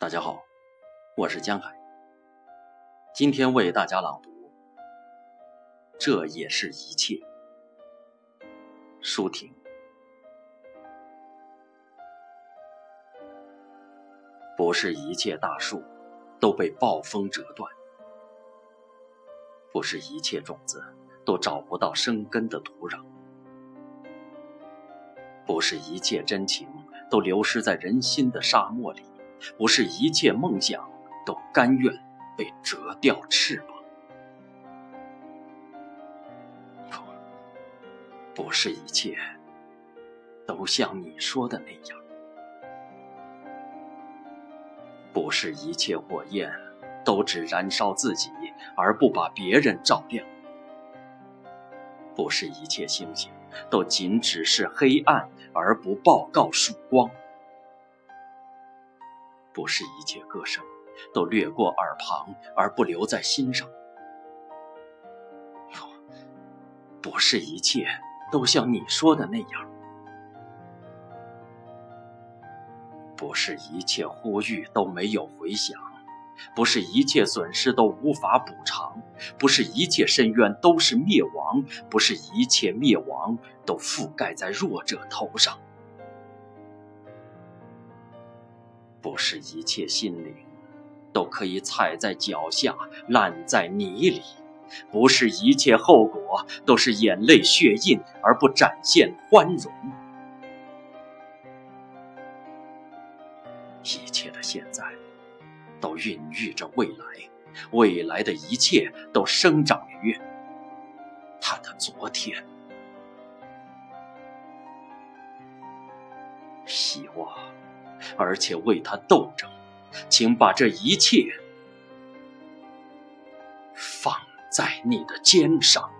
大家好，我是江海。今天为大家朗读《这也是一切》。舒婷，不是一切大树都被暴风折断，不是一切种子都找不到生根的土壤，不是一切真情都流失在人心的沙漠里。不是一切梦想都甘愿被折掉翅膀，不，是一切都像你说的那样，不是一切火焰都只燃烧自己而不把别人照亮，不是一切星星都仅只是黑暗而不报告曙光。不是一切歌声都掠过耳旁而不留在心上，不是一切都像你说的那样，不是一切呼吁都没有回响，不是一切损失都无法补偿，不是一切深渊都是灭亡，不是一切灭亡都覆盖在弱者头上。不是一切心灵都可以踩在脚下，烂在泥里；不是一切后果都是眼泪血印而不展现欢容。一切的现在都孕育着未来，未来的一切都生长于他的昨天。希望。而且为他斗争，请把这一切放在你的肩上。